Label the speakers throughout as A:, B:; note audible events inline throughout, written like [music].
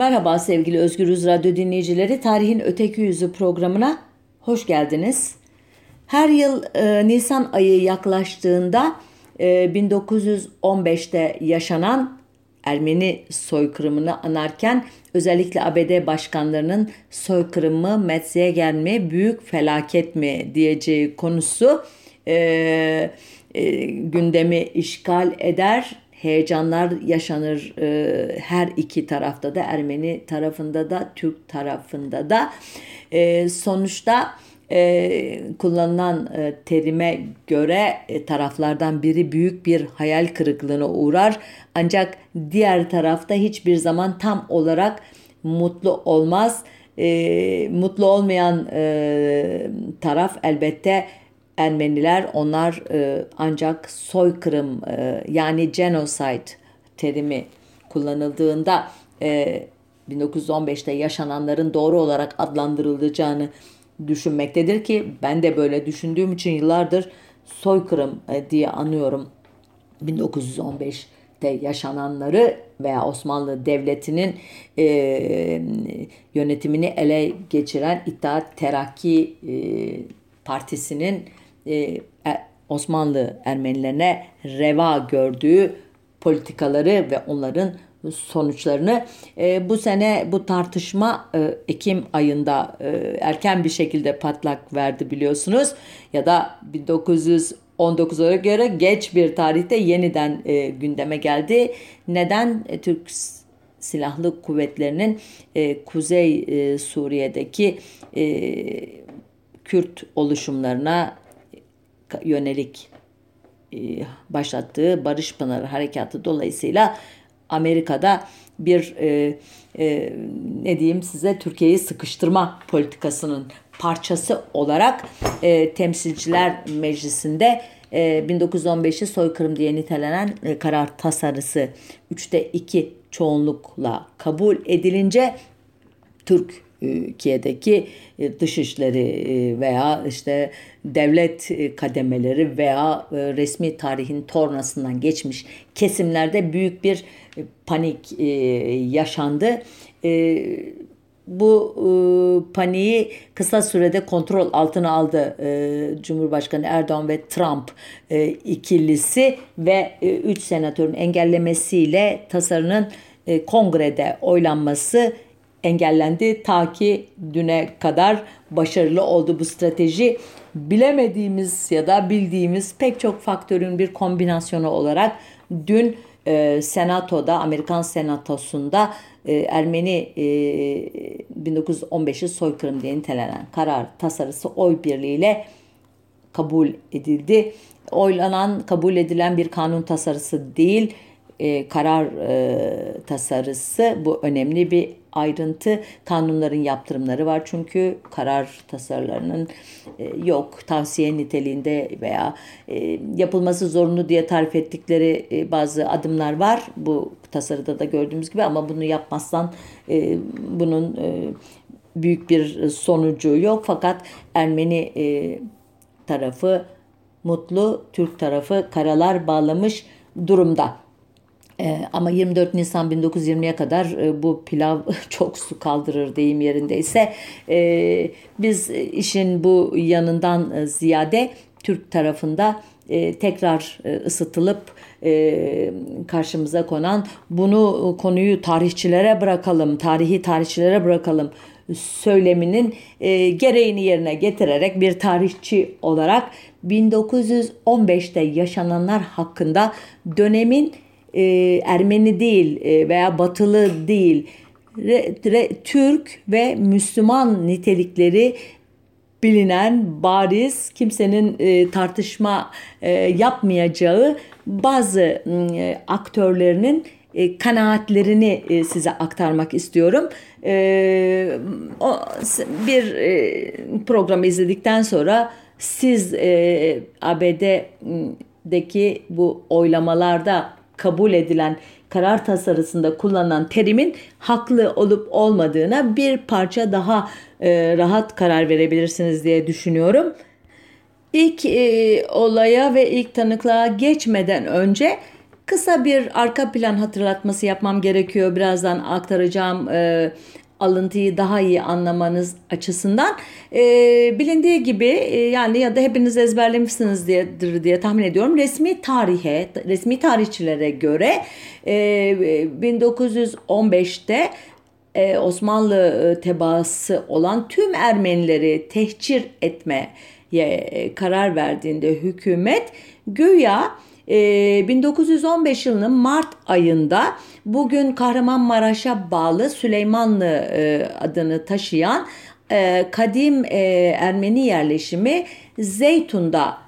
A: Merhaba sevgili Özgürüz Radyo dinleyicileri. Tarihin Öteki Yüzü programına hoş geldiniz. Her yıl e, Nisan ayı yaklaştığında e, 1915'te yaşanan Ermeni soykırımını anarken özellikle ABD başkanlarının soykırımı Metzegen mi büyük felaket mi diyeceği konusu e, e, gündemi işgal eder heyecanlar yaşanır e, her iki tarafta da Ermeni tarafında da Türk tarafında da e, sonuçta e, kullanılan e, terime göre e, taraflardan biri büyük bir hayal kırıklığına uğrar ancak diğer tarafta hiçbir zaman tam olarak mutlu olmaz. E, mutlu olmayan e, taraf elbette Ermeniler onlar e, ancak soykırım e, yani genocide terimi kullanıldığında e, 1915'te yaşananların doğru olarak adlandırılacağını düşünmektedir ki ben de böyle düşündüğüm için yıllardır soykırım e, diye anıyorum. 1915'te yaşananları veya Osmanlı Devleti'nin e, yönetimini ele geçiren İttihat Terakki e, Partisi'nin e, e, Osmanlı Ermenilerine reva gördüğü politikaları ve onların sonuçlarını e, bu sene bu tartışma e, Ekim ayında erken bir şekilde patlak verdi biliyorsunuz ya da 1919'a göre geç bir tarihte yeniden gündeme geldi. Neden Türk Silahlı Kuvvetleri'nin Kuzey Suriye'deki e, Kürt oluşumlarına yönelik e, başlattığı Barış Pınarı Harekatı dolayısıyla Amerika'da bir e, e, ne diyeyim size Türkiye'yi sıkıştırma politikasının parçası olarak e, Temsilciler Meclisi'nde e, 1915'i soykırım diye nitelenen e, karar tasarısı 3'te 2 çoğunlukla kabul edilince Türk Türkiye'deki e, dışişleri e, veya işte devlet e, kademeleri veya resmi tarihin tornasından geçmiş kesimlerde büyük bir panik yaşandı. Bu paniği kısa sürede kontrol altına aldı Cumhurbaşkanı Erdoğan ve Trump ikilisi ve 3 senatörün engellemesiyle tasarının kongrede oylanması engellendi. Ta ki düne kadar başarılı oldu bu strateji. Bilemediğimiz ya da bildiğimiz pek çok faktörün bir kombinasyonu olarak dün e, Senato'da, Amerikan Senatosu'nda e, Ermeni e, 1915'i soykırım diye nitelenen karar tasarısı oy birliğiyle kabul edildi. Oylanan, kabul edilen bir kanun tasarısı değil, e, karar e, tasarısı bu önemli bir ayrıntı kanunların yaptırımları var. Çünkü karar tasarılarının e, yok tavsiye niteliğinde veya e, yapılması zorunlu diye tarif ettikleri e, bazı adımlar var. Bu tasarıda da gördüğümüz gibi ama bunu yapmazsan bunun büyük bir sonucu yok. Fakat Ermeni tarafı mutlu Türk tarafı karalar bağlamış durumda. Ee, ama 24 Nisan 1920'ye kadar e, bu pilav [laughs] çok su kaldırır deyim yerindeyse. E, biz işin bu yanından e, ziyade Türk tarafında tekrar ısıtılıp karşımıza konan bunu konuyu tarihçilere bırakalım, tarihi tarihçilere bırakalım söyleminin gereğini yerine getirerek bir tarihçi olarak 1915'te yaşananlar hakkında dönemin e, Ermeni değil e, veya Batılı değil, re, re, Türk ve Müslüman nitelikleri bilinen, bariz, kimsenin e, tartışma e, yapmayacağı bazı e, aktörlerinin e, kanaatlerini e, size aktarmak istiyorum. E, o, bir e, programı izledikten sonra siz e, ABD'deki bu oylamalarda kabul edilen karar tasarısında kullanılan terimin haklı olup olmadığına bir parça daha e, rahat karar verebilirsiniz diye düşünüyorum. İlk e, olaya ve ilk tanıklığa geçmeden önce Kısa bir arka plan hatırlatması yapmam gerekiyor. Birazdan aktaracağım e, alıntıyı daha iyi anlamanız açısından e, bilindiği gibi e, yani ya da hepiniz ezberlemişsiniz diye, diye tahmin ediyorum. Resmi tarihe resmi tarihçilere göre e, 1915'te e, Osmanlı e, tebaası olan tüm Ermenileri tehcir etmeye e, karar verdiğinde hükümet güya 1915 ee, yılının Mart ayında bugün Kahramanmaraş'a bağlı Süleymanlı e, adını taşıyan e, kadim e, Ermeni yerleşimi Zeytun'da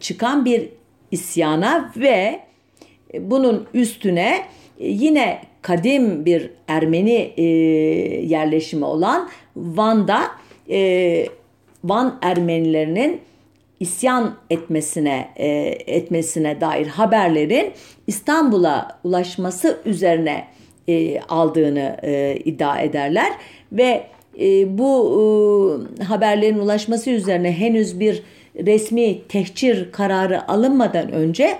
A: çıkan bir isyana ve bunun üstüne yine kadim bir Ermeni yerleşimi olan Van'da Van Ermenilerinin isyan etmesine e, etmesine dair haberlerin İstanbul'a ulaşması üzerine e, aldığını e, iddia ederler. Ve e, bu e, haberlerin ulaşması üzerine henüz bir resmi tehcir kararı alınmadan önce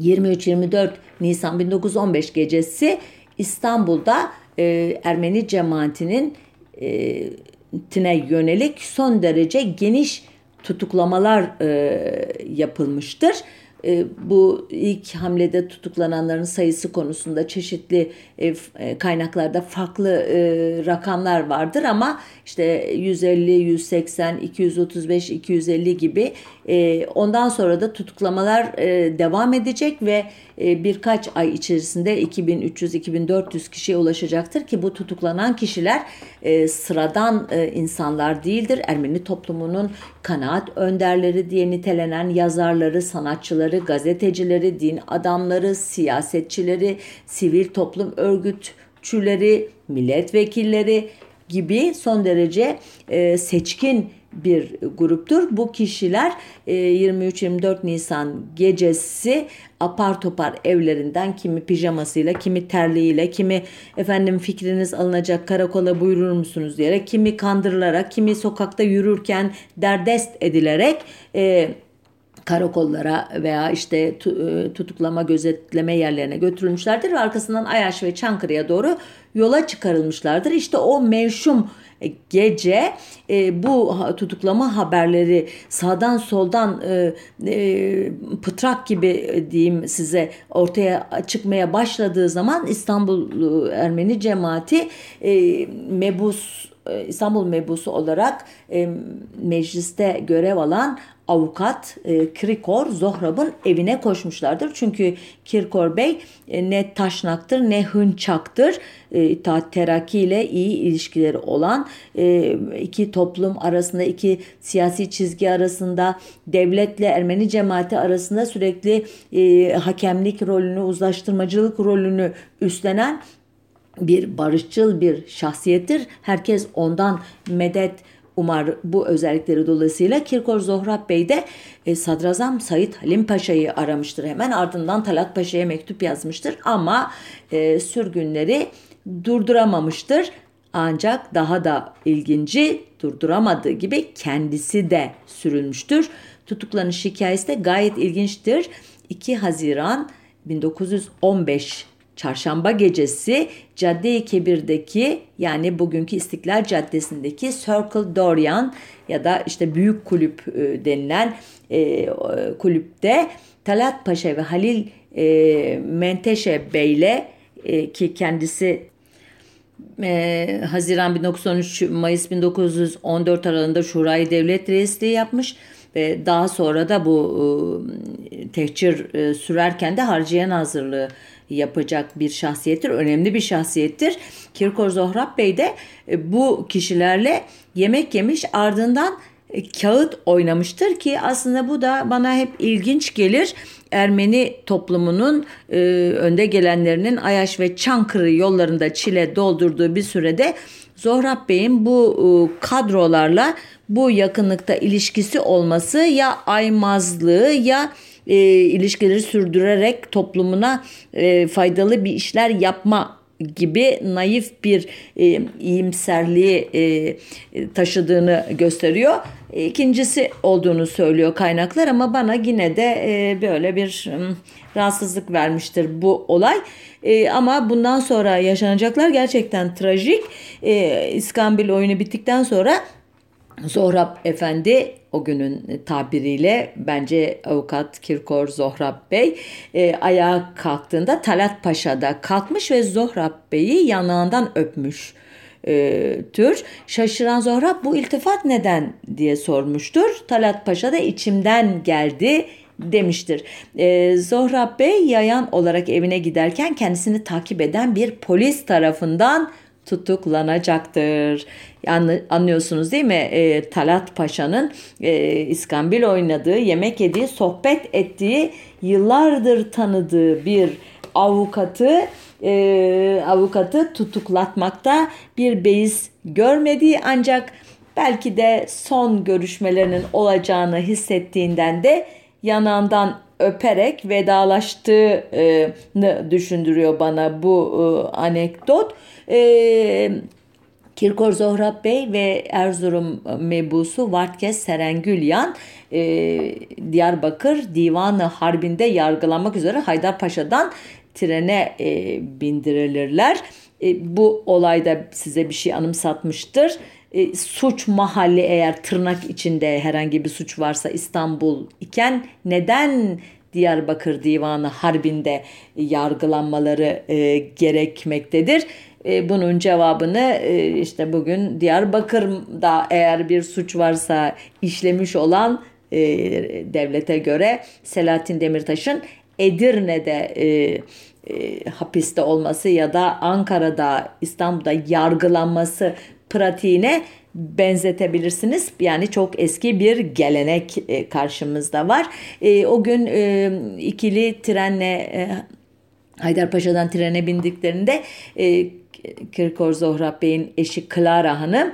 A: 23-24 Nisan 1915 gecesi İstanbul'da e, Ermeni cemaatinin e, tine yönelik son derece geniş tutuklamalar e, yapılmıştır. E, bu ilk hamlede tutuklananların sayısı konusunda çeşitli e, e kaynaklarda farklı e, rakamlar vardır ama işte 150, 180, 235, 250 gibi e, ondan sonra da tutuklamalar e, devam edecek ve e, birkaç ay içerisinde 2300-2400 kişiye ulaşacaktır ki bu tutuklanan kişiler e, sıradan insanlar değildir. Ermeni toplumunun kanaat önderleri diye nitelenen yazarları, sanatçıları, gazetecileri, din adamları, siyasetçileri, sivil toplum örgütçüleri, milletvekilleri gibi son derece e, seçkin bir gruptur. Bu kişiler 23-24 e, Nisan gecesi apar topar evlerinden kimi pijamasıyla, kimi terliğiyle, kimi efendim fikriniz alınacak karakola buyurur musunuz diyerek, kimi kandırılarak, kimi sokakta yürürken derdest edilerek e, karakollara veya işte e, tutuklama gözetleme yerlerine götürülmüşlerdir ve arkasından Ayaş ve Çankırı'ya doğru yola çıkarılmışlardır. İşte o mevşum e, gece e, bu tutuklama haberleri sağdan soldan e, e, pıtrak gibi e, diyeyim size ortaya çıkmaya başladığı zaman İstanbul e, Ermeni cemaati e, mebus İstanbul mebusu olarak e, mecliste görev alan avukat e, Krikor Zohrab'ın evine koşmuşlardır. Çünkü Kirkor Bey e, ne taşnaktır ne hınçaktır. E, İttihat Terakki ile iyi ilişkileri olan e, iki toplum arasında iki siyasi çizgi arasında devletle Ermeni cemaati arasında sürekli e, hakemlik rolünü uzlaştırmacılık rolünü üstlenen bir barışçıl bir şahsiyettir. Herkes ondan medet Umar bu özellikleri dolayısıyla Kirkor Zohrab Bey de e, Sadrazam Said Halim Paşa'yı aramıştır. Hemen ardından Talat Paşa'ya mektup yazmıştır ama e, sürgünleri durduramamıştır. Ancak daha da ilginci durduramadığı gibi kendisi de sürülmüştür. Tutuklanış hikayesi de gayet ilginçtir. 2 Haziran 1915 Çarşamba gecesi Cadde-i Kebir'deki yani bugünkü İstiklal Caddesi'ndeki Circle Dorian ya da işte Büyük Kulüp e, denilen e, kulüpte Talat Paşa ve Halil e, Menteşe Bey'le e, ki kendisi e, Haziran 1913 Mayıs 1914 aralığında Şurayı Devlet Reisliği yapmış ve daha sonra da bu e, tehcir e, sürerken de harciyen hazırlığı yapacak bir şahsiyettir. Önemli bir şahsiyettir. Kirkor Zohrab Bey de e, bu kişilerle yemek yemiş ardından e, kağıt oynamıştır ki aslında bu da bana hep ilginç gelir. Ermeni toplumunun e, önde gelenlerinin Ayaş ve Çankırı yollarında çile doldurduğu bir sürede Zohrab Bey'in bu e, kadrolarla bu yakınlıkta ilişkisi olması ya aymazlığı ya e, ilişkileri sürdürerek toplumuna e, faydalı bir işler yapma gibi naif bir e, iyimserliği e, taşıdığını gösteriyor. İkincisi olduğunu söylüyor kaynaklar ama bana yine de e, böyle bir e, rahatsızlık vermiştir bu olay. E, ama bundan sonra yaşanacaklar gerçekten trajik. E, İskambil oyunu bittikten sonra Zohrab Efendi o günün tabiriyle bence avukat Kirkor Zohrab Bey e, ayağa kalktığında Talat Paşa da kalkmış ve Zohrab Bey'i yanağından öpmüş e, tür. Şaşıran Zohrab bu iltifat neden diye sormuştur. Talat Paşa da içimden geldi demiştir. E, Zohrab Bey yayan olarak evine giderken kendisini takip eden bir polis tarafından tutuklanacaktır. Yani anlıyorsunuz değil mi? E, Talat Paşa'nın e, İskambil oynadığı, yemek yediği, sohbet ettiği, yıllardır tanıdığı bir avukatı e, avukatı tutuklatmakta bir beis görmediği ancak belki de son görüşmelerinin olacağını hissettiğinden de yanağından öperek vedalaştığını düşündürüyor bana bu e, anekdot. E, Kirkor Zohrab Bey ve Erzurum mebusu Vartkes Serengülyan e, Diyarbakır Divanı Harbi'nde yargılanmak üzere Haydarpaşa'dan trene e, bindirilirler. E, bu olayda size bir şey anımsatmıştır. E, suç mahalli eğer tırnak içinde herhangi bir suç varsa İstanbul iken neden Diyarbakır Divanı Harbi'nde yargılanmaları e, gerekmektedir? E, bunun cevabını e, işte bugün Diyarbakır'da eğer bir suç varsa işlemiş olan e, devlete göre Selahattin Demirtaş'ın Edirne'de e, e, hapiste olması ya da Ankara'da İstanbul'da yargılanması pratiğine benzetebilirsiniz. Yani çok eski bir gelenek e, karşımızda var. E, o gün e, ikili trenle Haydarpaşa'dan trene bindiklerinde Kirkor Zohrab Bey'in eşi Clara Hanım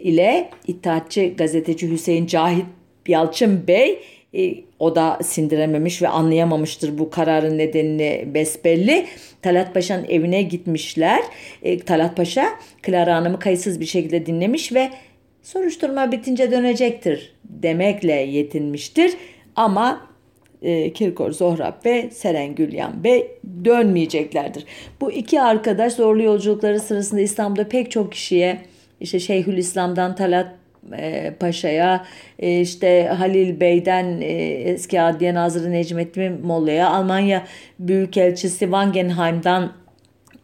A: ile İttihatçı gazeteci Hüseyin Cahit Yalçın Bey o da sindirememiş ve anlayamamıştır bu kararın nedenini besbelli. Talat Paşa'nın evine gitmişler. E, Talat Paşa Clara Hanım'ı kayıtsız bir şekilde dinlemiş ve soruşturma bitince dönecektir demekle yetinmiştir. Ama e, Kirkor Zohrab ve Seren Gülyan Bey dönmeyeceklerdir. Bu iki arkadaş zorlu yolculukları sırasında İstanbul'da pek çok kişiye işte Şeyhülislam'dan Talat e, Paşa'ya, e, işte Halil Bey'den e, eski Adliye Nazırı Necmettin Molla'ya, Almanya Büyükelçisi Wangenheim'dan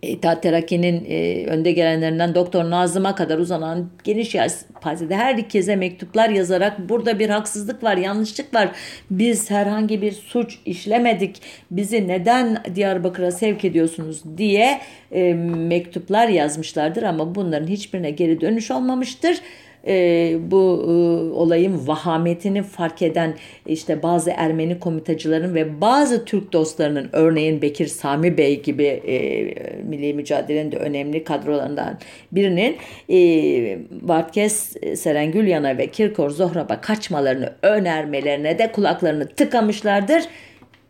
A: İttihat Terakki'nin e, önde gelenlerinden Doktor Nazım'a kadar uzanan geniş yelpazede herkese mektuplar yazarak burada bir haksızlık var, yanlışlık var. Biz herhangi bir suç işlemedik. Bizi neden Diyarbakır'a sevk ediyorsunuz diye mektuplar yazmışlardır ama bunların hiçbirine geri dönüş olmamıştır e, bu e, olayın vahametini fark eden işte bazı Ermeni komitacıların ve bazı Türk dostlarının örneğin Bekir Sami Bey gibi e, milli mücadelenin de önemli kadrolarından birinin e, Bartkes Serengülyan'a ve Kirkor Zohrab'a kaçmalarını önermelerine de kulaklarını tıkamışlardır.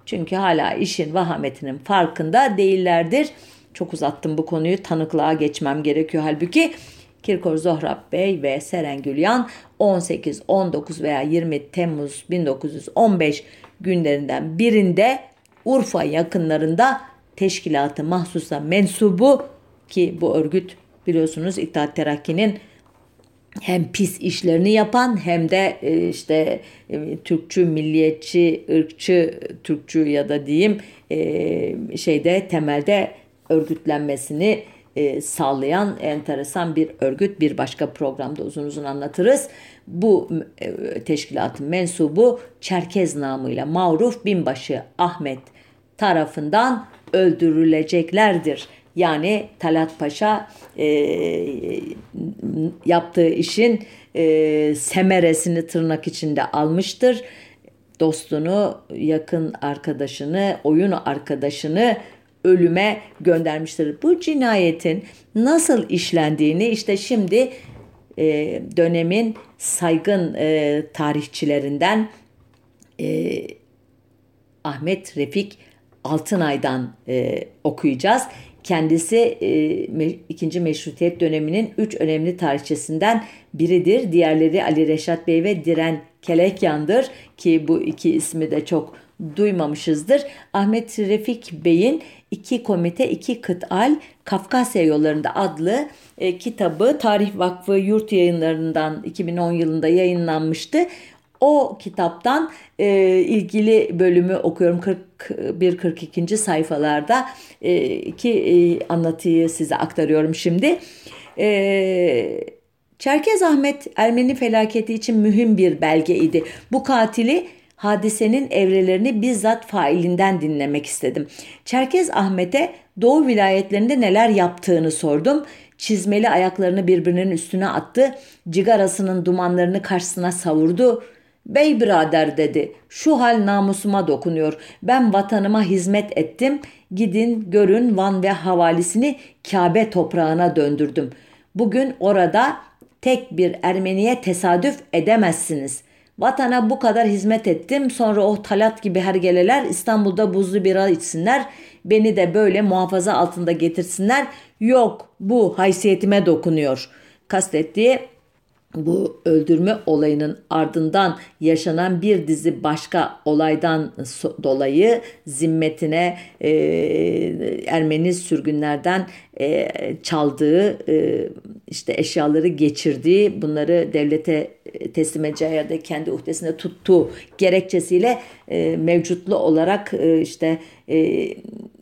A: Çünkü hala işin vahametinin farkında değillerdir. Çok uzattım bu konuyu tanıklığa geçmem gerekiyor halbuki. Kirkor Zohrab Bey ve Seren Gülyan 18, 19 veya 20 Temmuz 1915 günlerinden birinde Urfa yakınlarında teşkilatı mahsusa mensubu ki bu örgüt biliyorsunuz İttihat Terakki'nin hem pis işlerini yapan hem de e, işte e, Türkçü, milliyetçi, ırkçı, Türkçü ya da diyeyim e, şeyde temelde örgütlenmesini e, sağlayan enteresan bir örgüt. Bir başka programda uzun uzun anlatırız. Bu e, teşkilatın mensubu Çerkez namıyla Mağruf Binbaşı Ahmet tarafından öldürüleceklerdir. Yani Talat Paşa e, yaptığı işin e, semeresini tırnak içinde almıştır. Dostunu, yakın arkadaşını, oyun arkadaşını ölüme göndermiştir. Bu cinayetin nasıl işlendiğini işte şimdi e, dönemin saygın e, tarihçilerinden e, Ahmet Refik Altınay'dan e, okuyacağız. Kendisi e, ikinci meşrutiyet döneminin üç önemli tarihçesinden biridir. Diğerleri Ali Reşat Bey ve Diren Kelekyan'dır ki bu iki ismi de çok duymamışızdır. Ahmet Refik Bey'in iki komite iki kıtal Kafkasya yollarında adlı e, kitabı Tarih Vakfı Yurt Yayınlarından 2010 yılında yayınlanmıştı. O kitaptan e, ilgili bölümü okuyorum 41-42. sayfalarda e, iki e, anlatıyı size aktarıyorum şimdi. E, Çerkez Ahmet Ermeni felaketi için mühim bir belgeydi. Bu katili hadisenin evrelerini bizzat failinden dinlemek istedim. Çerkez Ahmet'e Doğu vilayetlerinde neler yaptığını sordum. Çizmeli ayaklarını birbirinin üstüne attı. Cigarasının dumanlarını karşısına savurdu. Bey birader dedi. Şu hal namusuma dokunuyor. Ben vatanıma hizmet ettim. Gidin görün Van ve havalisini Kabe toprağına döndürdüm. Bugün orada tek bir Ermeniye tesadüf edemezsiniz. Vatana bu kadar hizmet ettim. Sonra o talat gibi hergeleler İstanbul'da buzlu bira içsinler. Beni de böyle muhafaza altında getirsinler. Yok bu haysiyetime dokunuyor. Kastettiği bu öldürme olayının ardından yaşanan bir dizi başka olaydan dolayı zimmetine e, Ermeni sürgünlerden e, çaldığı e, işte eşyaları geçirdiği bunları devlete teslim edeceği ya da kendi uhdesinde tuttuğu gerekçesiyle e, mevcutlu olarak e, işte e,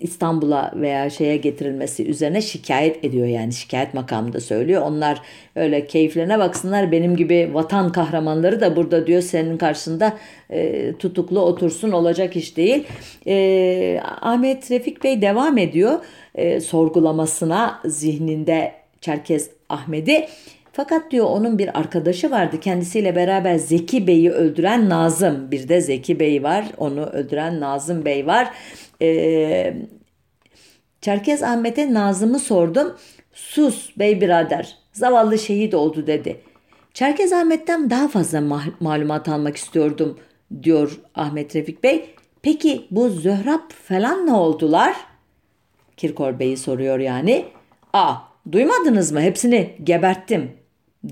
A: İstanbul'a veya şeye getirilmesi üzerine şikayet ediyor yani şikayet makamında söylüyor. Onlar öyle keyiflerine baksınlar benim gibi vatan kahramanları da burada diyor senin karşısında e, tutuklu otursun olacak iş değil. E, Ahmet Refik Bey devam ediyor e, sorgulamasına zihninde Çerkez Ahmet'i. Fakat diyor onun bir arkadaşı vardı. Kendisiyle beraber Zeki Bey'i öldüren Nazım. Bir de Zeki Bey var. Onu öldüren Nazım Bey var. Ee, Çerkez Ahmet'e Nazım'ı sordum. Sus bey birader. Zavallı şehit oldu dedi. Çerkez Ahmet'ten daha fazla ma- malumat almak istiyordum diyor Ahmet Refik Bey. Peki bu Zöhrab falan ne oldular? Kirkor Bey'i soruyor yani. Aa duymadınız mı hepsini geberttim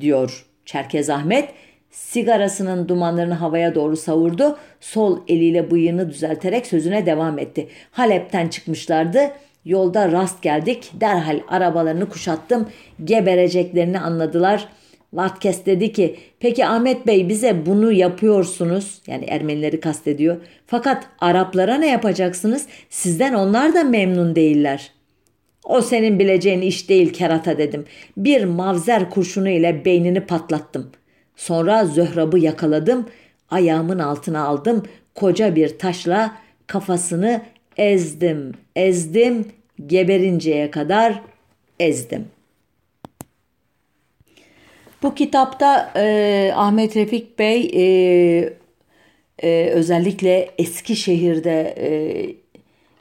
A: diyor Çerkez Ahmet. Sigarasının dumanlarını havaya doğru savurdu. Sol eliyle bıyığını düzelterek sözüne devam etti. Halep'ten çıkmışlardı. Yolda rast geldik. Derhal arabalarını kuşattım. Gebereceklerini anladılar. Vatkes dedi ki peki Ahmet Bey bize bunu yapıyorsunuz. Yani Ermenileri kastediyor. Fakat Araplara ne yapacaksınız? Sizden onlar da memnun değiller.'' O senin bileceğin iş değil kerata dedim. Bir mavzer kurşunu ile beynini patlattım. Sonra Zöhrab'ı yakaladım. Ayağımın altına aldım. Koca bir taşla kafasını ezdim, ezdim, geberinceye kadar ezdim. Bu kitapta e, Ahmet Refik Bey e, e, özellikle Eskişehir'de e,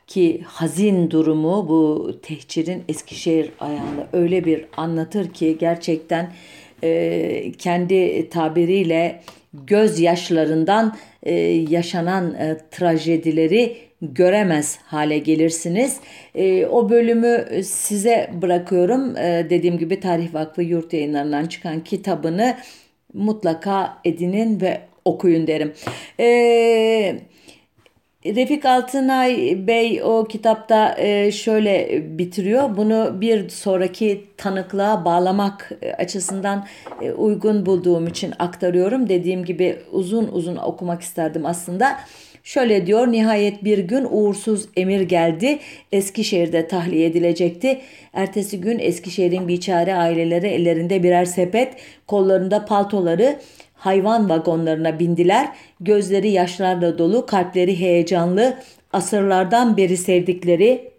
A: ki hazin durumu bu tehcirin Eskişehir ayağında. Öyle bir anlatır ki gerçekten e, kendi tabiriyle gözyaşlarından e, yaşanan e, trajedileri göremez hale gelirsiniz. E, o bölümü size bırakıyorum. E, dediğim gibi Tarih Vakfı Yurt Yayınlarından çıkan kitabını mutlaka edinin ve okuyun derim. Eee Refik Altınay Bey o kitapta e, şöyle bitiriyor. Bunu bir sonraki tanıklığa bağlamak e, açısından e, uygun bulduğum için aktarıyorum. Dediğim gibi uzun uzun okumak isterdim aslında. Şöyle diyor nihayet bir gün uğursuz emir geldi. Eskişehir'de tahliye edilecekti. Ertesi gün Eskişehir'in biçare aileleri ellerinde birer sepet, kollarında paltoları hayvan vagonlarına bindiler. Gözleri yaşlarla dolu, kalpleri heyecanlı, asırlardan beri sevdikleri,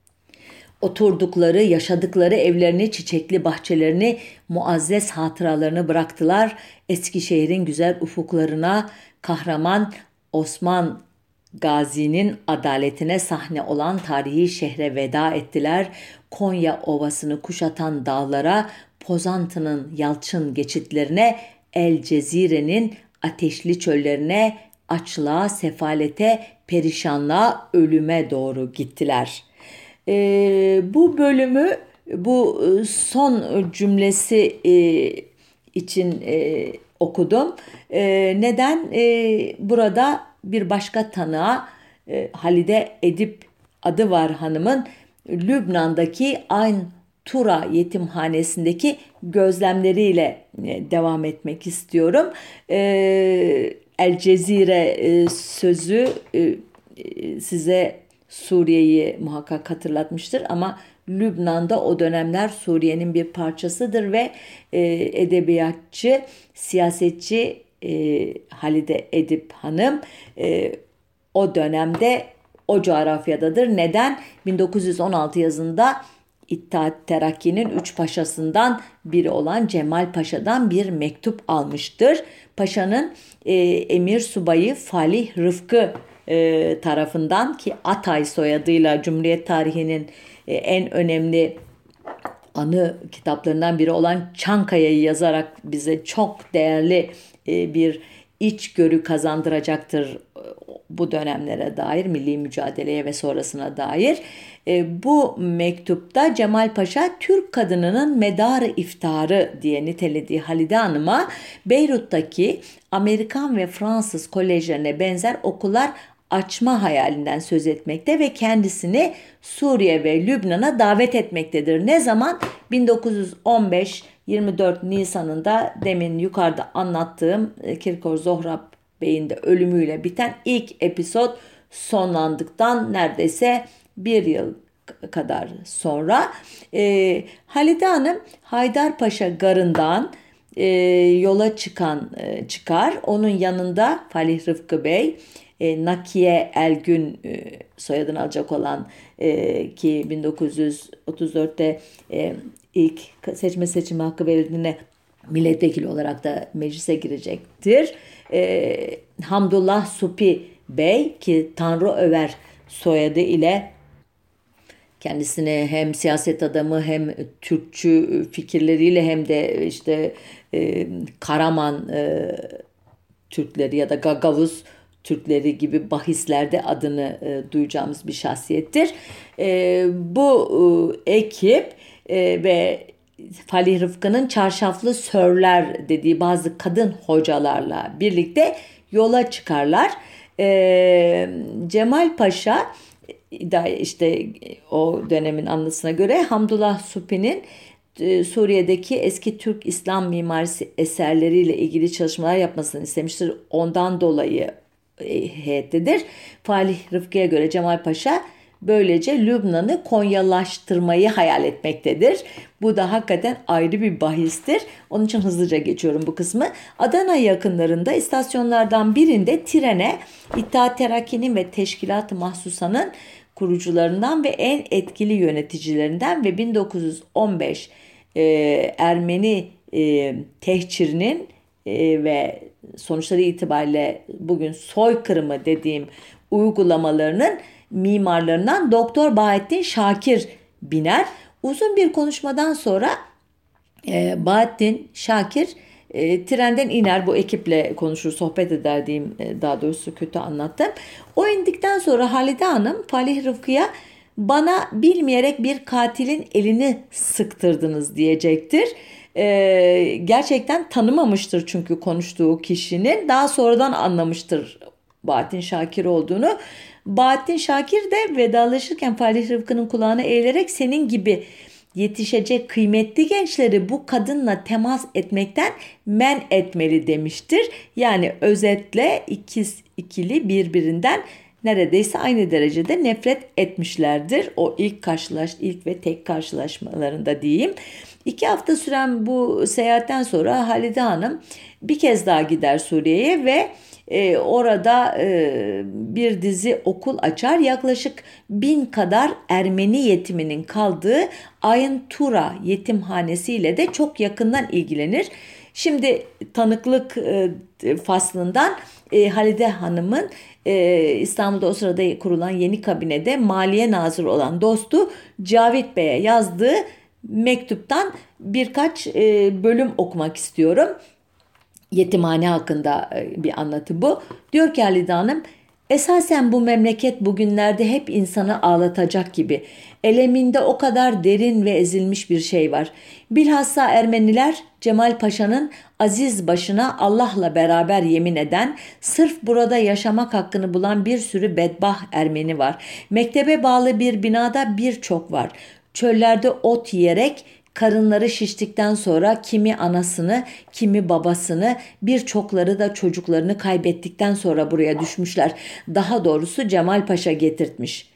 A: oturdukları, yaşadıkları evlerini, çiçekli bahçelerini, muazzez hatıralarını bıraktılar. Eskişehir'in güzel ufuklarına kahraman Osman Gazi'nin adaletine sahne olan tarihi şehre veda ettiler. Konya Ovası'nı kuşatan dağlara, Pozantı'nın yalçın geçitlerine El Cezire'nin ateşli çöllerine, açlığa, sefalete, perişanlığa, ölüme doğru gittiler. E, bu bölümü bu son cümlesi e, için e, okudum. E, neden? E, burada bir başka tanığa e, Halide Edip adı var hanımın Lübnan'daki Ayn Tura yetimhanesindeki gözlemleriyle e, devam etmek istiyorum. E, El Cezire e, sözü e, size Suriye'yi muhakkak hatırlatmıştır ama Lübnan'da o dönemler Suriye'nin bir parçasıdır ve e, edebiyatçı, siyasetçi e, Halide Edip Hanım e, o dönemde o coğrafyadadır. Neden? 1916 yazında İttihat Terakki'nin üç paşasından biri olan Cemal Paşa'dan bir mektup almıştır. Paşa'nın e, emir subayı Falih Rıfkı e, tarafından ki Atay soyadıyla Cumhuriyet tarihinin e, en önemli anı kitaplarından biri olan Çankaya'yı yazarak bize çok değerli bir içgörü kazandıracaktır e, bu dönemlere dair, milli mücadeleye ve sonrasına dair. E, bu mektupta Cemal Paşa Türk kadınının medarı iftarı diye nitelediği Halide Hanım'a Beyrut'taki Amerikan ve Fransız kolejlerine benzer okullar açma hayalinden söz etmekte ve kendisini Suriye ve Lübnan'a davet etmektedir. Ne zaman? 1915 24 Nisan'ında demin yukarıda anlattığım e, Kirkor Zohrab Bey'in de ölümüyle biten ilk episod sonlandıktan neredeyse bir yıl kadar sonra e, Halide Hanım Haydarpaşa Garı'ndan e, yola çıkan e, çıkar. Onun yanında Falih Rıfkı Bey, e, Nakiye Elgün e, soyadını alacak olan e, ki 1934'te e, ilk seçme seçimi hakkı verildiğinde milletvekili olarak da meclise girecektir. E, Hamdullah Supi Bey ki Tanrı Över soyadı ile kendisini hem siyaset adamı hem Türkçü fikirleriyle hem de işte e, Karaman e, Türkleri ya da Gagavuz Türkleri gibi bahislerde adını e, duyacağımız bir şahsiyettir. E, bu e, ekip e, ve Falih Rıfkı'nın çarşaflı sörler dediği bazı kadın hocalarla birlikte yola çıkarlar. E, Cemal Paşa işte o dönemin anlasına göre Hamdullah Supi'nin e, Suriye'deki eski Türk İslam mimarisi eserleriyle ilgili çalışmalar yapmasını istemiştir. Ondan dolayı e, heyettedir. Falih Rıfkı'ya göre Cemal Paşa böylece Lübnan'ı Konyalaştırmayı hayal etmektedir. Bu da hakikaten ayrı bir bahistir. Onun için hızlıca geçiyorum bu kısmı. Adana yakınlarında istasyonlardan birinde trene İttihat Terakki'nin ve Teşkilat-ı Mahsusa'nın kurucularından ve en etkili yöneticilerinden ve 1915 e, Ermeni e, tehcirinin e, ve sonuçları itibariyle bugün soykırımı dediğim uygulamalarının mimarlarından Doktor Bahattin Şakir biner. Uzun bir konuşmadan sonra e, Bahattin Şakir e, trenden iner bu ekiple konuşur sohbet eder diyeyim e, daha doğrusu kötü anlattım. O indikten sonra Halide Hanım Falih Rıfkı'ya bana bilmeyerek bir katilin elini sıktırdınız diyecektir. Ee, gerçekten tanımamıştır çünkü konuştuğu kişinin daha sonradan anlamıştır Bahattin Şakir olduğunu. Bahattin Şakir de vedalaşırken Falih Rıfkı'nın kulağına eğilerek senin gibi yetişecek kıymetli gençleri bu kadınla temas etmekten men etmeli demiştir. Yani özetle ikiz ikili birbirinden neredeyse aynı derecede nefret etmişlerdir. O ilk karşılaş ilk ve tek karşılaşmalarında diyeyim. İki hafta süren bu seyahatten sonra Halide Hanım bir kez daha gider Suriye'ye ve e, orada e, bir dizi okul açar. Yaklaşık bin kadar Ermeni yetiminin kaldığı Ayın Tura yetimhanesiyle de çok yakından ilgilenir. Şimdi tanıklık e, faslından e, Halide Hanım'ın e, İstanbul'da o sırada kurulan yeni kabinede maliye nazırı olan dostu Cavit Bey'e yazdığı mektuptan birkaç e, bölüm okumak istiyorum. Yetimhane hakkında e, bir anlatı bu. Diyor ki Halide Hanım Esasen bu memleket bugünlerde hep insanı ağlatacak gibi. Eleminde o kadar derin ve ezilmiş bir şey var. Bilhassa Ermeniler Cemal Paşa'nın aziz başına Allah'la beraber yemin eden, sırf burada yaşamak hakkını bulan bir sürü bedbah Ermeni var. Mektebe bağlı bir binada birçok var. Çöllerde ot yiyerek Karınları şiştikten sonra kimi anasını, kimi babasını, birçokları da çocuklarını kaybettikten sonra buraya düşmüşler. Daha doğrusu Cemal Paşa getirtmiş.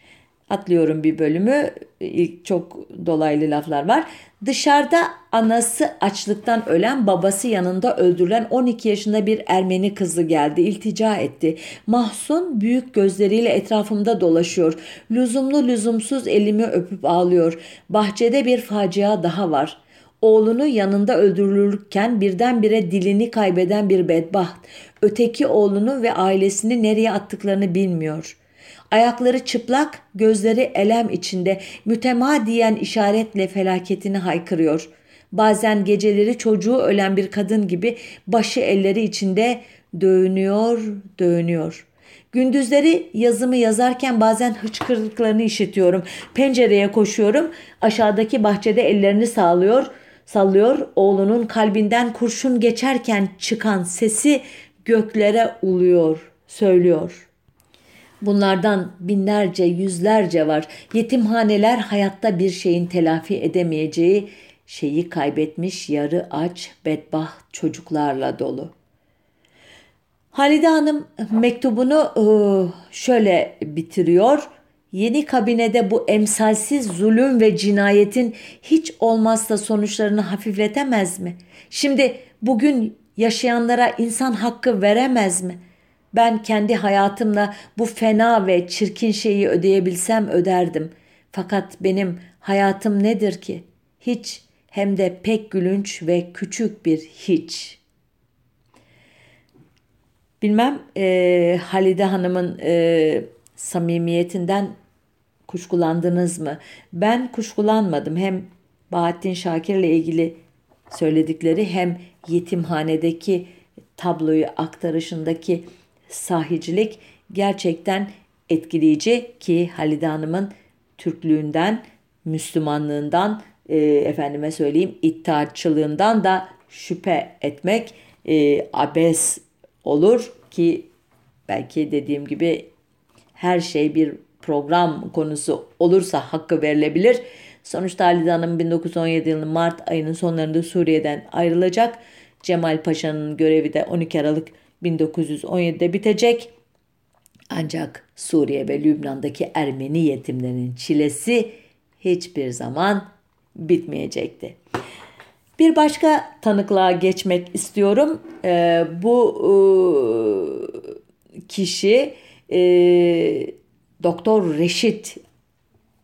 A: Atlıyorum bir bölümü. İlk çok dolaylı laflar var. Dışarıda anası açlıktan ölen, babası yanında öldürülen 12 yaşında bir Ermeni kızı geldi. İltica etti. Mahzun büyük gözleriyle etrafımda dolaşıyor. Lüzumlu lüzumsuz elimi öpüp ağlıyor. Bahçede bir facia daha var. Oğlunu yanında öldürülürken birdenbire dilini kaybeden bir bedbaht. Öteki oğlunu ve ailesini nereye attıklarını bilmiyor.'' Ayakları çıplak, gözleri elem içinde mütemadiyen işaretle felaketini haykırıyor. Bazen geceleri çocuğu ölen bir kadın gibi başı elleri içinde dövünüyor, dövünüyor. Gündüzleri yazımı yazarken bazen hıçkırıklarını işitiyorum. Pencereye koşuyorum. Aşağıdaki bahçede ellerini sağlıyor, sallıyor. Oğlunun kalbinden kurşun geçerken çıkan sesi göklere uluyor, söylüyor.'' Bunlardan binlerce, yüzlerce var. Yetimhaneler hayatta bir şeyin telafi edemeyeceği şeyi kaybetmiş yarı aç, bedbaht çocuklarla dolu. Halide Hanım mektubunu e, şöyle bitiriyor. Yeni kabinede bu emsalsiz zulüm ve cinayetin hiç olmazsa sonuçlarını hafifletemez mi? Şimdi bugün yaşayanlara insan hakkı veremez mi?'' Ben kendi hayatımla bu fena ve çirkin şeyi ödeyebilsem öderdim. Fakat benim hayatım nedir ki? Hiç hem de pek gülünç ve küçük bir hiç. Bilmem e, Halide Hanım'ın e, samimiyetinden kuşkulandınız mı? Ben kuşkulanmadım. Hem Bahattin Şakir ile ilgili söyledikleri hem yetimhanedeki tabloyu aktarışındaki sahicilik gerçekten etkileyici ki Halide Hanım'ın Türklüğünden, Müslümanlığından, e, efendime söyleyeyim iddiatçılığından da şüphe etmek e, abes olur ki belki dediğim gibi her şey bir program konusu olursa hakkı verilebilir. Sonuçta Halide Hanım 1917 yılının Mart ayının sonlarında Suriye'den ayrılacak. Cemal Paşa'nın görevi de 12 Aralık 1917'de bitecek. Ancak Suriye ve Lübnan'daki Ermeni yetimlerinin çilesi hiçbir zaman bitmeyecekti. Bir başka tanıklığa geçmek istiyorum. Ee, bu e, kişi e, Doktor Reşit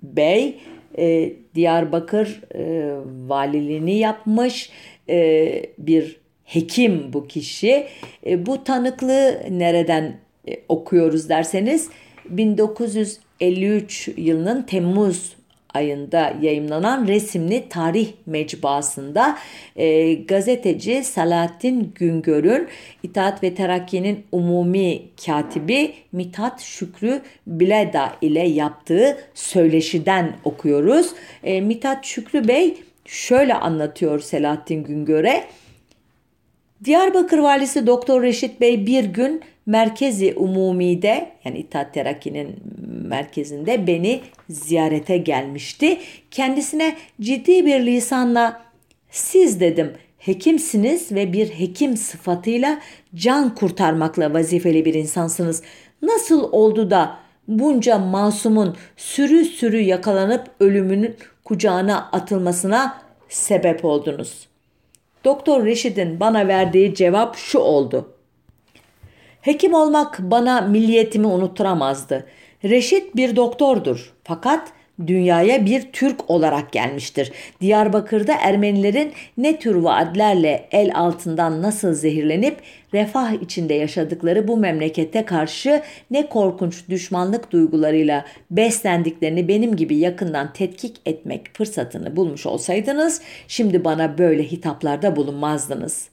A: Bey e, Diyarbakır e, valiliğini yapmış e, bir hekim bu kişi. E, bu tanıklığı nereden e, okuyoruz derseniz 1953 yılının Temmuz ayında yayımlanan resimli tarih mecbasında e, gazeteci Salahattin Güngör'ün İtaat ve Terakki'nin umumi katibi Mithat Şükrü Bileda ile yaptığı söyleşiden okuyoruz. E, Mithat Şükrü Bey şöyle anlatıyor Selahattin Güngör'e. Diyarbakır Valisi Doktor Reşit Bey bir gün Merkezi Umumi'de yani İttihat Terakki'nin merkezinde beni ziyarete gelmişti. Kendisine ciddi bir lisanla siz dedim hekimsiniz ve bir hekim sıfatıyla can kurtarmakla vazifeli bir insansınız. Nasıl oldu da bunca masumun sürü sürü yakalanıp ölümünün kucağına atılmasına sebep oldunuz?'' Doktor Reşit'in bana verdiği cevap şu oldu. Hekim olmak bana milliyetimi unutturamazdı. Reşit bir doktordur fakat dünyaya bir Türk olarak gelmiştir. Diyarbakır'da Ermenilerin ne tür vaatlerle el altından nasıl zehirlenip refah içinde yaşadıkları bu memlekete karşı ne korkunç düşmanlık duygularıyla beslendiklerini benim gibi yakından tetkik etmek fırsatını bulmuş olsaydınız şimdi bana böyle hitaplarda bulunmazdınız.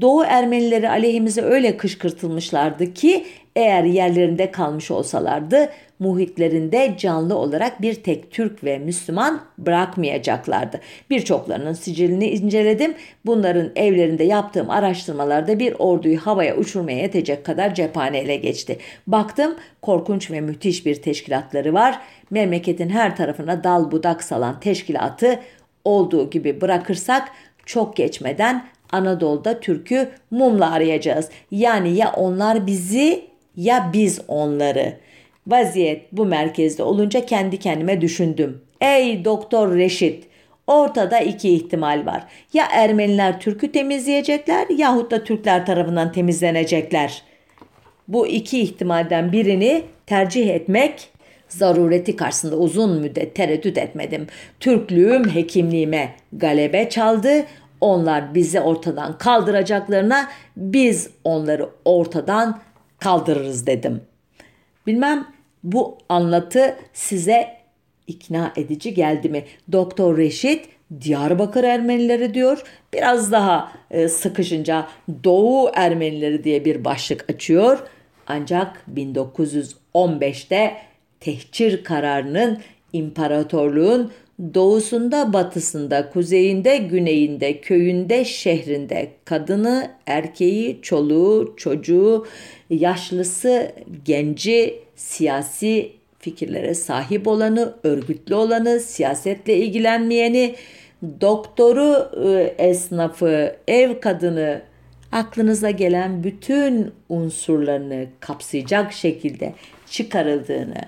A: Doğu Ermenileri aleyhimize öyle kışkırtılmışlardı ki Eğer yerlerinde kalmış olsalardı muhitlerinde canlı olarak bir tek Türk ve Müslüman bırakmayacaklardı. Birçoklarının sicilini inceledim. Bunların evlerinde yaptığım araştırmalarda bir orduyu havaya uçurmaya yetecek kadar cephane ele geçti. Baktım korkunç ve müthiş bir teşkilatları var. Memleketin her tarafına dal budak salan teşkilatı olduğu gibi bırakırsak çok geçmeden Anadolu'da Türk'ü mumla arayacağız. Yani ya onlar bizi ya biz onları. Vaziyet bu merkezde olunca kendi kendime düşündüm. Ey Doktor Reşit, ortada iki ihtimal var. Ya Ermeniler Türk'ü temizleyecekler yahut da Türkler tarafından temizlenecekler. Bu iki ihtimalden birini tercih etmek zarureti karşısında uzun müddet tereddüt etmedim. Türklüğüm hekimliğime galebe çaldı. Onlar bizi ortadan kaldıracaklarına biz onları ortadan kaldırırız dedim. Bilmem bu anlatı size ikna edici geldi mi? Doktor Reşit Diyarbakır Ermenileri diyor. Biraz daha e, sıkışınca Doğu Ermenileri diye bir başlık açıyor. Ancak 1915'te tehcir kararının imparatorluğun doğusunda, batısında, kuzeyinde, güneyinde, köyünde, şehrinde kadını, erkeği, çoluğu, çocuğu, yaşlısı, genci, siyasi fikirlere sahip olanı, örgütlü olanı, siyasetle ilgilenmeyeni, doktoru, e, esnafı, ev kadını, aklınıza gelen bütün unsurlarını kapsayacak şekilde çıkarıldığını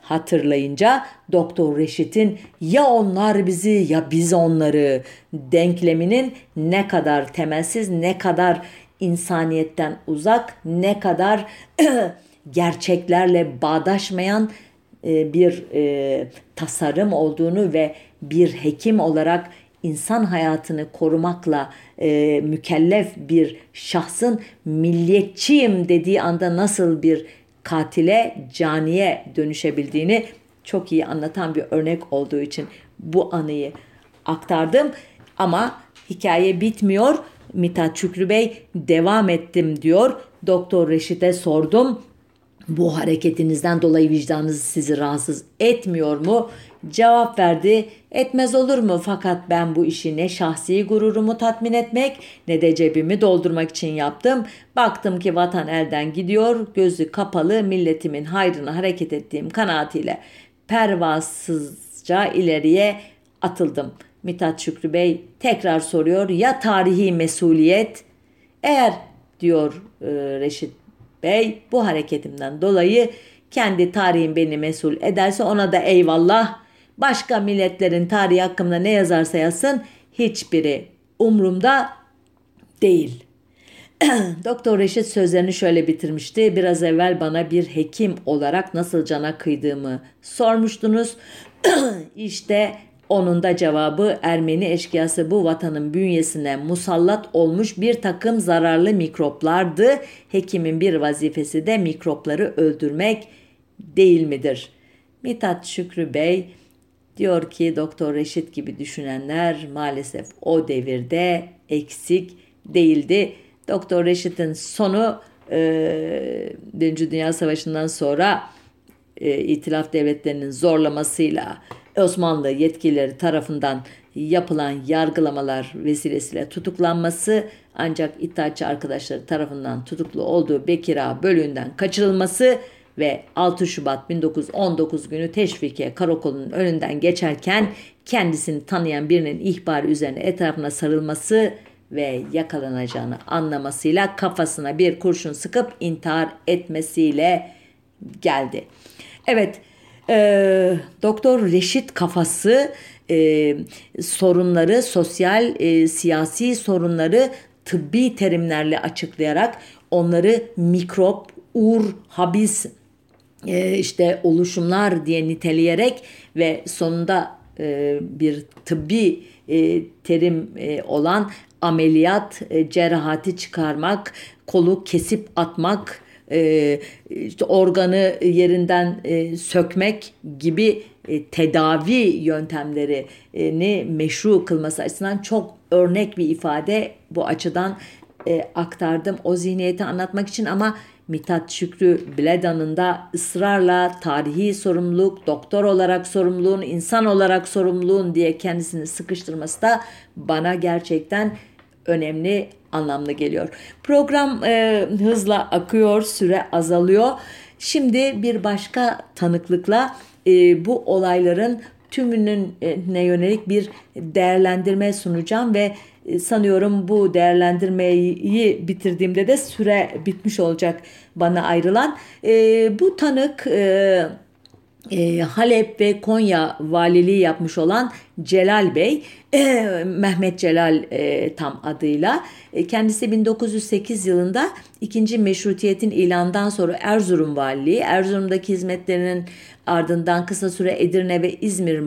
A: hatırlayınca Doktor Reşit'in ya onlar bizi ya biz onları denkleminin ne kadar temelsiz, ne kadar insaniyetten uzak, ne kadar [clears throat] gerçeklerle bağdaşmayan e, bir e, tasarım olduğunu ve bir hekim olarak insan hayatını korumakla e, mükellef bir şahsın milliyetçiyim dediği anda nasıl bir katile, caniye dönüşebildiğini çok iyi anlatan bir örnek olduğu için bu anıyı aktardım. Ama hikaye bitmiyor. Mithat Şükrü Bey devam ettim diyor. Doktor Reşit'e sordum. Bu hareketinizden dolayı vicdanınız sizi rahatsız etmiyor mu? Cevap verdi. Etmez olur mu? Fakat ben bu işi ne şahsi gururumu tatmin etmek ne de cebimi doldurmak için yaptım. Baktım ki vatan elden gidiyor. Gözü kapalı milletimin hayrına hareket ettiğim kanaatiyle pervasızca ileriye atıldım. Mithat Şükrü Bey tekrar soruyor. Ya tarihi mesuliyet? Eğer diyor e, Reşit Bey bu hareketimden dolayı kendi tarihim beni mesul ederse ona da eyvallah. Başka milletlerin tarihi hakkında ne yazarsa yazsın hiçbiri umrumda değil. [clears throat] Doktor Reşit sözlerini şöyle bitirmişti. Biraz evvel bana bir hekim olarak nasıl cana kıydığımı sormuştunuz. [clears throat] İşte onun da cevabı Ermeni eşkıyası bu vatanın bünyesine musallat olmuş bir takım zararlı mikroplardı. Hekimin bir vazifesi de mikropları öldürmek değil midir? Mithat Şükrü Bey diyor ki Doktor Reşit gibi düşünenler maalesef o devirde eksik değildi. Doktor Reşit'in sonu e, Birinci Dünya Savaşı'ndan sonra e, İtilaf devletlerinin zorlamasıyla Osmanlı yetkilileri tarafından yapılan yargılamalar vesilesiyle tutuklanması ancak İttihatçı arkadaşları tarafından tutuklu olduğu Bekira bölüğünden kaçırılması ve 6 Şubat 1919 günü Teşvikiye karakolunun önünden geçerken kendisini tanıyan birinin ihbarı üzerine etrafına sarılması ve yakalanacağını anlamasıyla kafasına bir kurşun sıkıp intihar etmesiyle geldi. Evet, e, Doktor Reşit kafası e, sorunları, sosyal, e, siyasi sorunları tıbbi terimlerle açıklayarak onları mikrop, ur, habis e, işte oluşumlar diye niteleyerek ve sonunda e, bir tıbbi e, terim e, olan ameliyat, e, cerrahati çıkarmak, kolu kesip atmak, e, işte organı yerinden e, sökmek gibi e, tedavi yöntemlerini meşru kılması açısından çok örnek bir ifade bu açıdan e, aktardım. O zihniyeti anlatmak için ama Mithat Şükrü Bledan'ın da ısrarla tarihi sorumluluk, doktor olarak sorumluluğun, insan olarak sorumluluğun diye kendisini sıkıştırması da bana gerçekten önemli, anlamlı geliyor. Program e, hızla akıyor, süre azalıyor. Şimdi bir başka tanıklıkla e, bu olayların tümünün ne yönelik bir değerlendirme sunacağım ve e, sanıyorum bu değerlendirmeyi bitirdiğimde de süre bitmiş olacak bana ayrılan. E, bu tanık e, e, Halep ve Konya valiliği yapmış olan Celal Bey, [clears throat] e, Mehmet Celal e, tam adıyla. E, kendisi 1908 yılında ikinci meşrutiyetin ilandan sonra Erzurum valiliği, Erzurum'daki hizmetlerinin ardından kısa süre Edirne ve İzmir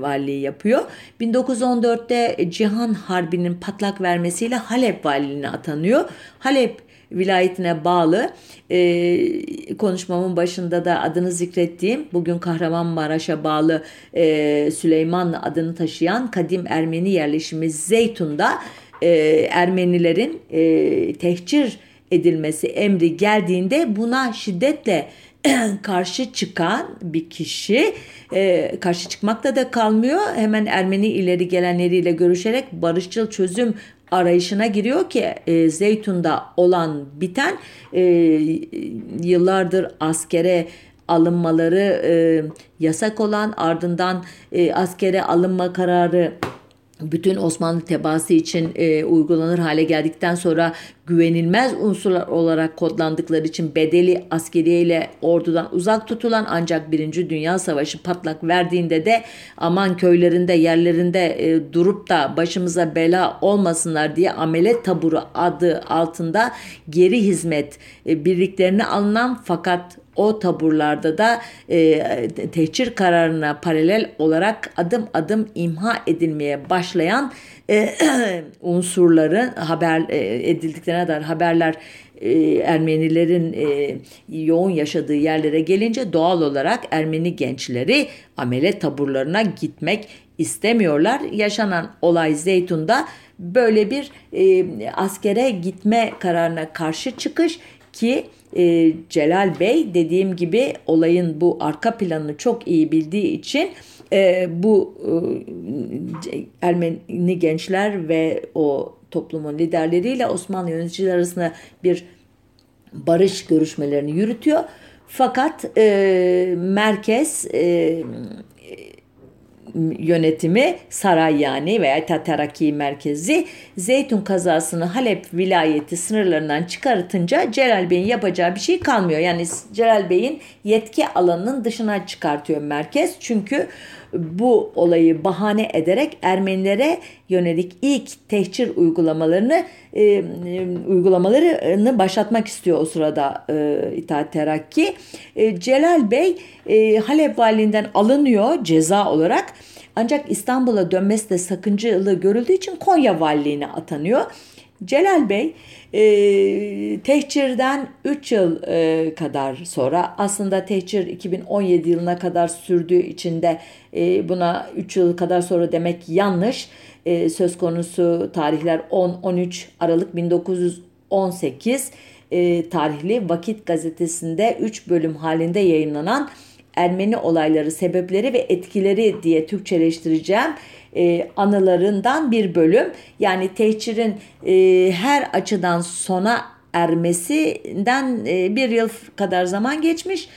A: valiliği yapıyor. 1914'te Cihan Harbi'nin patlak vermesiyle Halep valiliğine atanıyor. Halep vilayetine bağlı e, konuşmamın başında da adını zikrettiğim bugün Kahramanmaraş'a bağlı e, Süleymanlı adını taşıyan kadim Ermeni yerleşimi Zeytun'da e, Ermenilerin e, tehcir edilmesi emri geldiğinde buna şiddetle [clears throat] karşı çıkan bir kişi e, karşı çıkmakta da kalmıyor. Hemen Ermeni ileri gelenleriyle görüşerek barışçıl çözüm arayışına giriyor ki e, Zeytun'da olan biten e, yıllardır askere alınmaları e, yasak olan ardından e, askere alınma kararı bütün Osmanlı tebaası için e, uygulanır hale geldikten sonra güvenilmez unsurlar olarak kodlandıkları için bedeli askeriye ile ordudan uzak tutulan ancak Birinci Dünya Savaşı patlak verdiğinde de aman köylerinde yerlerinde e, durup da başımıza bela olmasınlar diye amelet taburu adı altında geri hizmet e, birliklerine alınan fakat o taburlarda da e, tehcir kararına paralel olarak adım adım imha edilmeye başlayan e, [clears throat] unsurların haber e, edildiklerine dair haberler e, Ermenilerin e, yoğun yaşadığı yerlere gelince doğal olarak Ermeni gençleri amele taburlarına gitmek istemiyorlar. Yaşanan olay Zeytun'da böyle bir e, askere gitme kararına karşı çıkış ki e, Celal Bey dediğim gibi olayın bu arka planını çok iyi bildiği için e, bu e, Ermeni gençler ve o toplumun liderleriyle Osmanlı yöneticiler arasında bir barış görüşmelerini yürütüyor. Fakat e, merkez e, yönetimi saray yani veya Tataraki merkezi Zeytun kazasını Halep vilayeti sınırlarından çıkartınca Celal Bey'in yapacağı bir şey kalmıyor. Yani Celal Bey'in yetki alanının dışına çıkartıyor merkez. Çünkü bu olayı bahane ederek Ermenilere yönelik ilk tehcir uygulamalarını e, uygulamalarını başlatmak istiyor o sırada e, İttihat Terakki. E, Celal Bey e, Halep valinden alınıyor ceza olarak. Ancak İstanbul'a dönmesi de sakıncalı görüldüğü için Konya valiliğine atanıyor. Celal Bey e, tehcirden 3 yıl e, kadar sonra aslında tehcir 2017 yılına kadar sürdüğü için de e, buna 3 yıl kadar sonra demek yanlış. E, söz konusu tarihler 10-13 Aralık 1918 e, tarihli Vakit gazetesinde 3 bölüm halinde yayınlanan Ermeni olayları, sebepleri ve etkileri diye Türkçeleştireceğim e, anılarından bir bölüm. Yani tehcirin e, her açıdan sona ermesinden e, bir yıl kadar zaman geçmiş.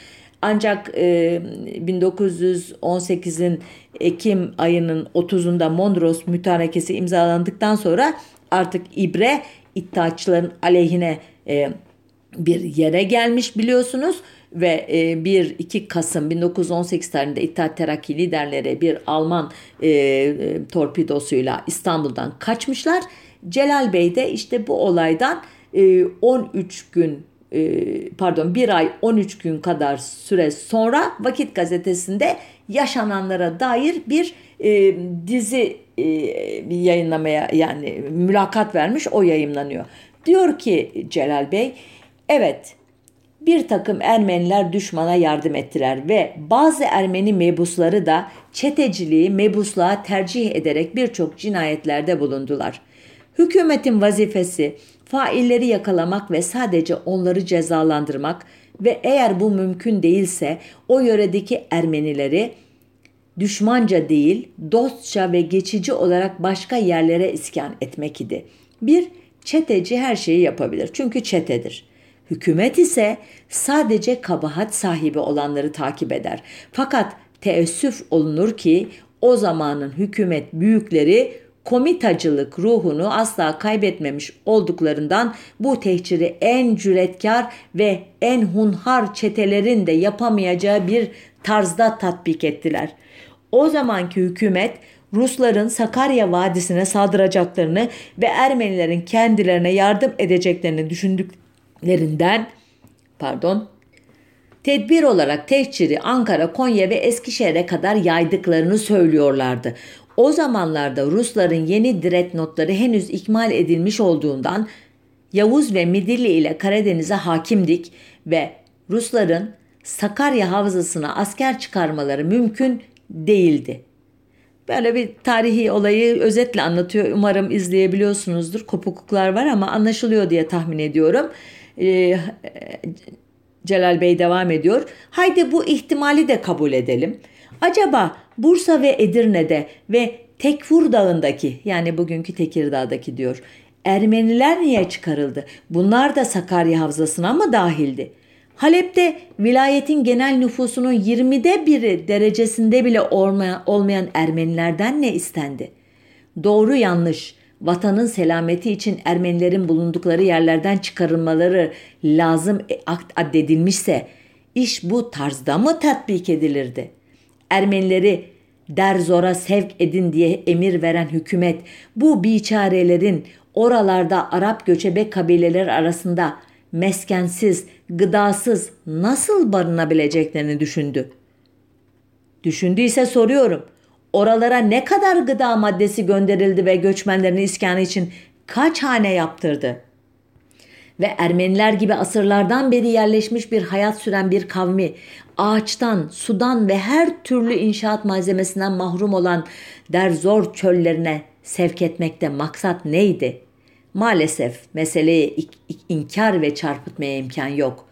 A: Ancak e, 1918'in Ekim ayının 30'unda Mondros mütarekesi imzalandıktan sonra artık ibre iddiaçıların aleyhine e, bir yere gelmiş biliyorsunuz ve 1-2 e, Kasım 1918 tarihinde İttihat Terakki liderleri bir Alman e, e, torpidosuyla İstanbul'dan kaçmışlar. Celal Bey de işte bu olaydan e, 13 gün e, pardon bir ay 13 gün kadar süre sonra Vakit Gazetesi'nde yaşananlara dair bir e, dizi e, yayınlamaya yani mülakat vermiş o yayınlanıyor. Diyor ki Celal Bey evet bir takım Ermeniler düşmana yardım ettiler ve bazı Ermeni mebusları da çeteciliği mebusluğa tercih ederek birçok cinayetlerde bulundular. Hükümetin vazifesi failleri yakalamak ve sadece onları cezalandırmak ve eğer bu mümkün değilse o yöredeki Ermenileri düşmanca değil, dostça ve geçici olarak başka yerlere iskan etmek idi. Bir çeteci her şeyi yapabilir çünkü çetedir. Hükümet ise sadece kabahat sahibi olanları takip eder. Fakat teessüf olunur ki o zamanın hükümet büyükleri komitacılık ruhunu asla kaybetmemiş olduklarından bu tehciri en cüretkar ve en hunhar çetelerin de yapamayacağı bir tarzda tatbik ettiler. O zamanki hükümet Rusların Sakarya Vadisi'ne saldıracaklarını ve Ermenilerin kendilerine yardım edeceklerini düşündüklerinden pardon tedbir olarak tehciri Ankara, Konya ve Eskişehir'e kadar yaydıklarını söylüyorlardı. O zamanlarda Rusların yeni notları henüz ikmal edilmiş olduğundan Yavuz ve Midilli ile Karadeniz'e hakimdik ve Rusların Sakarya Havzası'na asker çıkarmaları mümkün değildi. Böyle bir tarihi olayı özetle anlatıyor. Umarım izleyebiliyorsunuzdur. Kopukluklar var ama anlaşılıyor diye tahmin ediyorum. Ee, Celal Bey devam ediyor. Haydi bu ihtimali de kabul edelim. Acaba Bursa ve Edirne'de ve Tekfur Dağı'ndaki yani bugünkü Tekirdağ'daki diyor. Ermeniler niye çıkarıldı? Bunlar da Sakarya Havzası'na mı dahildi? Halep'te vilayetin genel nüfusunun 20'de biri derecesinde bile olmayan Ermenilerden ne istendi? Doğru yanlış, vatanın selameti için Ermenilerin bulundukları yerlerden çıkarılmaları lazım addedilmişse iş bu tarzda mı tatbik edilirdi? Ermenileri derzora sevk edin diye emir veren hükümet bu biçarelerin oralarda Arap göçebe kabileler arasında meskensiz, gıdasız nasıl barınabileceklerini düşündü. Düşündüyse soruyorum. Oralara ne kadar gıda maddesi gönderildi ve göçmenlerin iskanı için kaç hane yaptırdı? Ve Ermeniler gibi asırlardan beri yerleşmiş bir hayat süren bir kavmi ağaçtan, sudan ve her türlü inşaat malzemesinden mahrum olan derzor çöllerine sevk etmekte maksat neydi? Maalesef meseleye inkar ve çarpıtmaya imkan yok.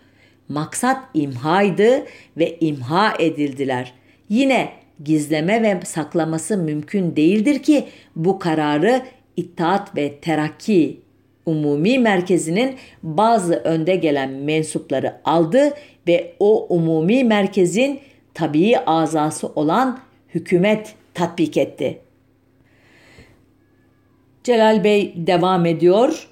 A: Maksat imhaydı ve imha edildiler. Yine gizleme ve saklaması mümkün değildir ki bu kararı İttihat ve Terakki Umumi Merkezi'nin bazı önde gelen mensupları aldı ve o umumi merkezin tabii azası olan hükümet tatbik etti. Celal Bey devam ediyor.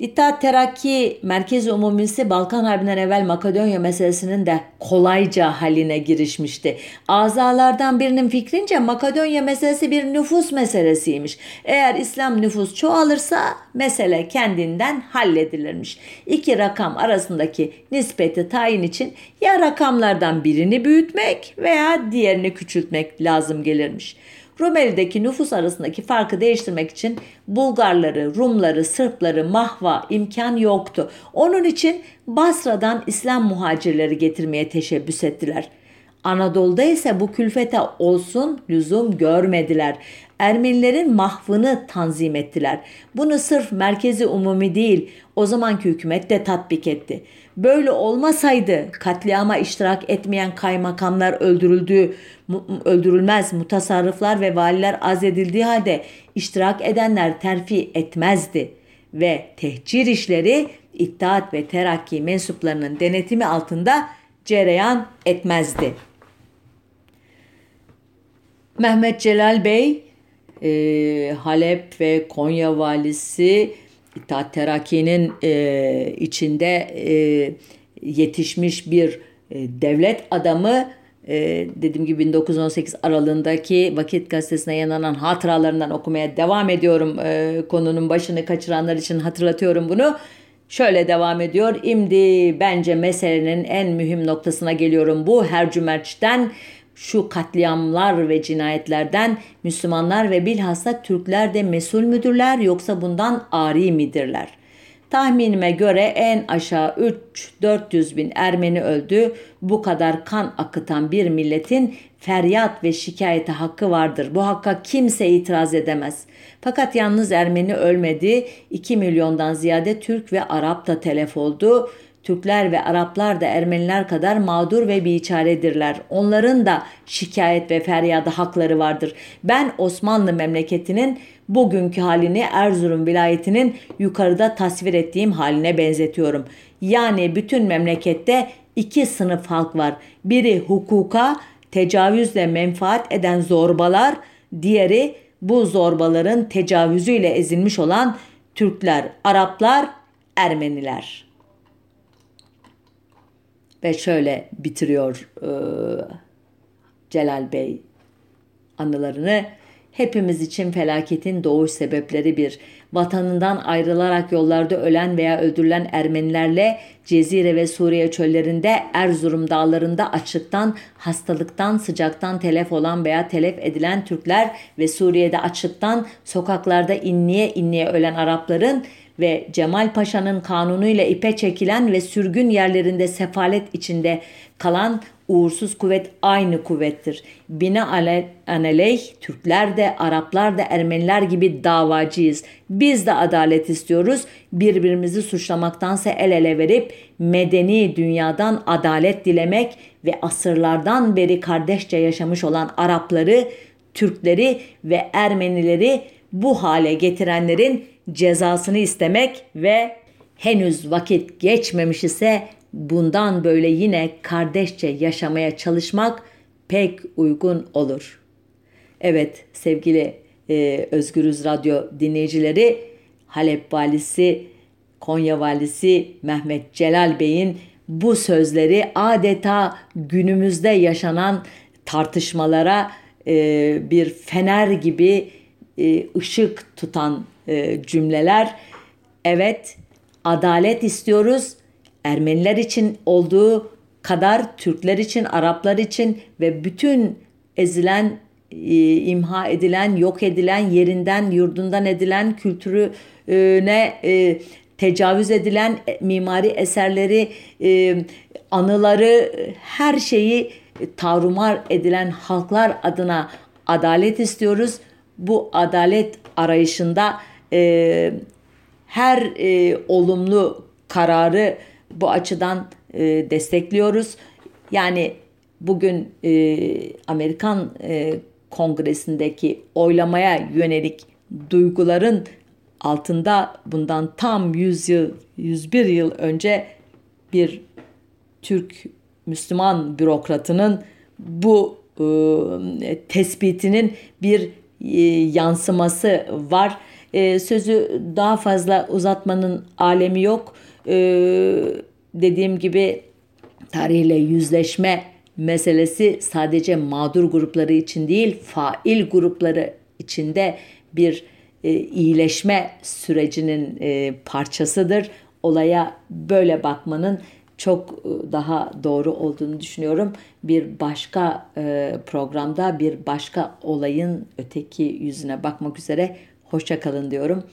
A: İttihat Terakki Merkez Umumisi Balkan Harbi'nden evvel Makedonya meselesinin de kolayca haline girişmişti. Azalardan birinin fikrince Makedonya meselesi bir nüfus meselesiymiş. Eğer İslam nüfus çoğalırsa mesele kendinden halledilirmiş. İki rakam arasındaki nispeti tayin için ya rakamlardan birini büyütmek veya diğerini küçültmek lazım gelirmiş. Rumeli'deki nüfus arasındaki farkı değiştirmek için Bulgarları, Rumları, Sırpları mahva imkan yoktu. Onun için Basra'dan İslam muhacirleri getirmeye teşebbüs ettiler. Anadolu'da ise bu külfete olsun lüzum görmediler. Ermenilerin mahvını tanzim ettiler. Bunu sırf merkezi umumi değil o zamanki hükümet de tatbik etti. Böyle olmasaydı katliama iştirak etmeyen kaymakamlar öldürüldüğü, öldürülmez, mutasarrıflar ve valiler azledildiği halde iştirak edenler terfi etmezdi ve tehcir işleri İttihat ve Terakki mensuplarının denetimi altında cereyan etmezdi. Mehmet Celal Bey, e, Halep ve Konya valisi İttihat Terakki'nin e, içinde e, yetişmiş bir e, devlet adamı e, dediğim gibi 1918 aralığındaki Vakit Gazetesi'ne yayınlanan hatıralarından okumaya devam ediyorum. E, konunun başını kaçıranlar için hatırlatıyorum bunu. Şöyle devam ediyor. İmdi bence meselenin en mühim noktasına geliyorum. Bu Hercümerç'ten şu katliamlar ve cinayetlerden Müslümanlar ve bilhassa Türkler de mesul müdürler yoksa bundan ari midirler? Tahminime göre en aşağı 3-400 bin Ermeni öldü. Bu kadar kan akıtan bir milletin feryat ve şikayete hakkı vardır. Bu hakka kimse itiraz edemez. Fakat yalnız Ermeni ölmedi. 2 milyondan ziyade Türk ve Arap da telef oldu. Türkler ve Araplar da Ermeniler kadar mağdur ve biçaredirler. Onların da şikayet ve feryada hakları vardır. Ben Osmanlı memleketinin bugünkü halini Erzurum vilayetinin yukarıda tasvir ettiğim haline benzetiyorum. Yani bütün memlekette iki sınıf halk var. Biri hukuka tecavüzle menfaat eden zorbalar, diğeri bu zorbaların tecavüzüyle ezilmiş olan Türkler, Araplar, Ermeniler. Ve şöyle bitiriyor e, Celal Bey anılarını. Hepimiz için felaketin doğuş sebepleri bir. Vatanından ayrılarak yollarda ölen veya öldürülen Ermenilerle Cezire ve Suriye çöllerinde Erzurum dağlarında açlıktan, hastalıktan, sıcaktan telef olan veya telef edilen Türkler ve Suriye'de açlıktan sokaklarda inliye inliye ölen Arapların ve Cemal Paşa'nın kanunuyla ipe çekilen ve sürgün yerlerinde sefalet içinde kalan uğursuz kuvvet aynı kuvvettir. Binaenaleyh Türkler de Araplar da Ermeniler gibi davacıyız. Biz de adalet istiyoruz. Birbirimizi suçlamaktansa el ele verip medeni dünyadan adalet dilemek ve asırlardan beri kardeşçe yaşamış olan Arapları, Türkleri ve Ermenileri bu hale getirenlerin cezasını istemek ve henüz vakit geçmemiş ise bundan böyle yine kardeşçe yaşamaya çalışmak pek uygun olur. Evet sevgili e, Özgürüz Radyo dinleyicileri Halep valisi Konya valisi Mehmet Celal Bey'in bu sözleri adeta günümüzde yaşanan tartışmalara e, bir fener gibi e, ışık tutan e, cümleler. Evet, adalet istiyoruz. Ermeniler için olduğu kadar Türkler için, Araplar için ve bütün ezilen, e, imha edilen, yok edilen, yerinden, yurdundan edilen, kültürüne e, tecavüz edilen mimari eserleri, anıları, her şeyi tarumar edilen halklar adına adalet istiyoruz. Bu adalet arayışında e, her e, olumlu kararı bu açıdan e, destekliyoruz. Yani bugün e, Amerikan e, Kongresi'ndeki oylamaya yönelik duyguların altında bundan tam 100 yıl, 101 yıl önce bir Türk Müslüman bürokratının bu e, tespitinin bir yansıması var. E, sözü daha fazla uzatmanın alemi yok. E, dediğim gibi tarihle yüzleşme meselesi sadece mağdur grupları için değil, fail grupları içinde bir e, iyileşme sürecinin e, parçasıdır. Olaya böyle bakmanın çok e, daha doğru olduğunu düşünüyorum. Bir başka e, programda bir başka olayın öteki yüzüne bakmak üzere hoşça kalın diyorum.